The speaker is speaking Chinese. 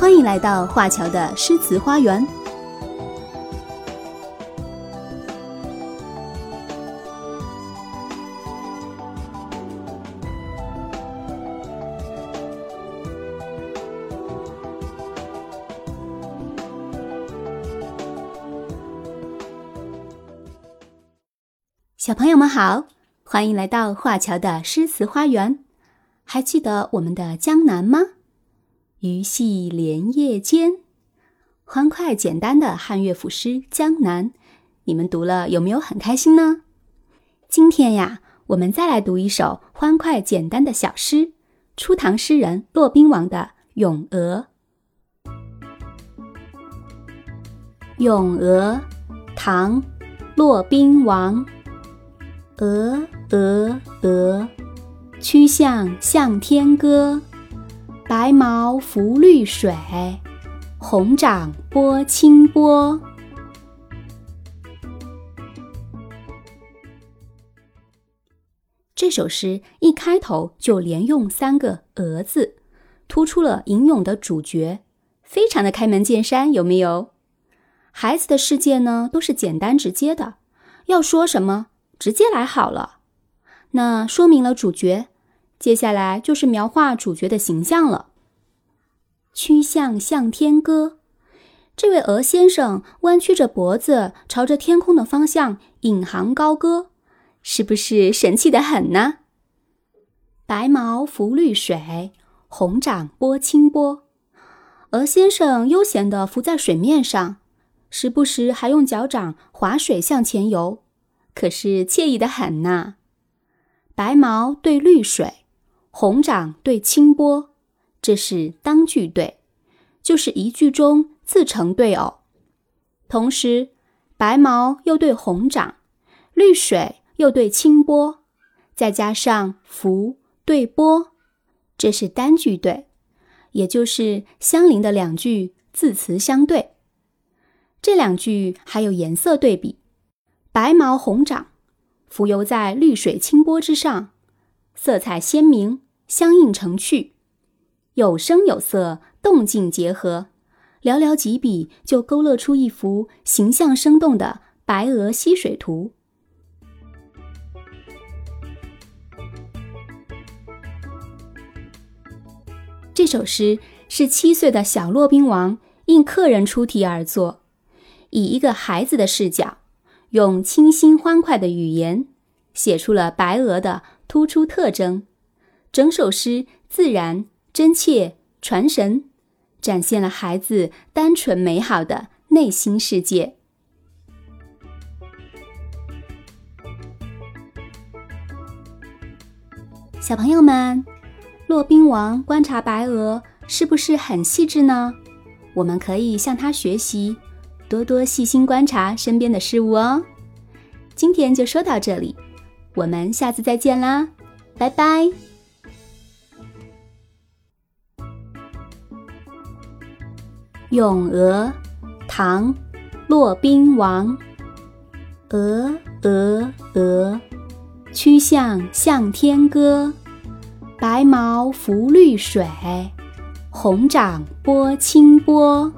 欢迎来到华侨的诗词花园。小朋友们好，欢迎来到华侨的诗词花园。还记得我们的江南吗？鱼戏莲叶间，欢快简单的汉乐府诗《江南》，你们读了有没有很开心呢？今天呀，我们再来读一首欢快简单的小诗——初唐诗人骆宾王的《咏鹅》。《咏鹅》，唐·骆宾王。鹅，鹅，鹅，曲项向天歌。白毛浮绿水，红掌拨清波。这首诗一开头就连用三个“鹅”字，突出了吟咏的主角，非常的开门见山，有没有？孩子的世界呢，都是简单直接的，要说什么？直接来好了，那说明了主角，接下来就是描画主角的形象了。曲项向天歌，这位鹅先生弯曲着脖子，朝着天空的方向引吭高歌，是不是神气的很呢？白毛浮绿水，红掌拨清波。鹅先生悠闲地浮在水面上，时不时还用脚掌划水向前游。可是惬意的很呐！白毛对绿水，红掌对清波，这是当句对，就是一句中自成对偶。同时，白毛又对红掌，绿水又对清波，再加上浮对波，这是单句对，也就是相邻的两句字词相对。这两句还有颜色对比。白毛红掌，浮游在绿水清波之上，色彩鲜明，相映成趣，有声有色，动静结合，寥寥几笔就勾勒出一幅形象生动的白鹅戏水图。这首诗是七岁的小骆宾王应客人出题而作，以一个孩子的视角。用清新欢快的语言写出了白鹅的突出特征，整首诗自然真切传神，展现了孩子单纯美好的内心世界。小朋友们，骆宾王观察白鹅是不是很细致呢？我们可以向他学习。多多细心观察身边的事物哦。今天就说到这里，我们下次再见啦，拜拜。《咏鹅》唐·骆宾王。鹅，鹅，鹅，曲项向天歌。白毛浮绿水，红掌拨清波。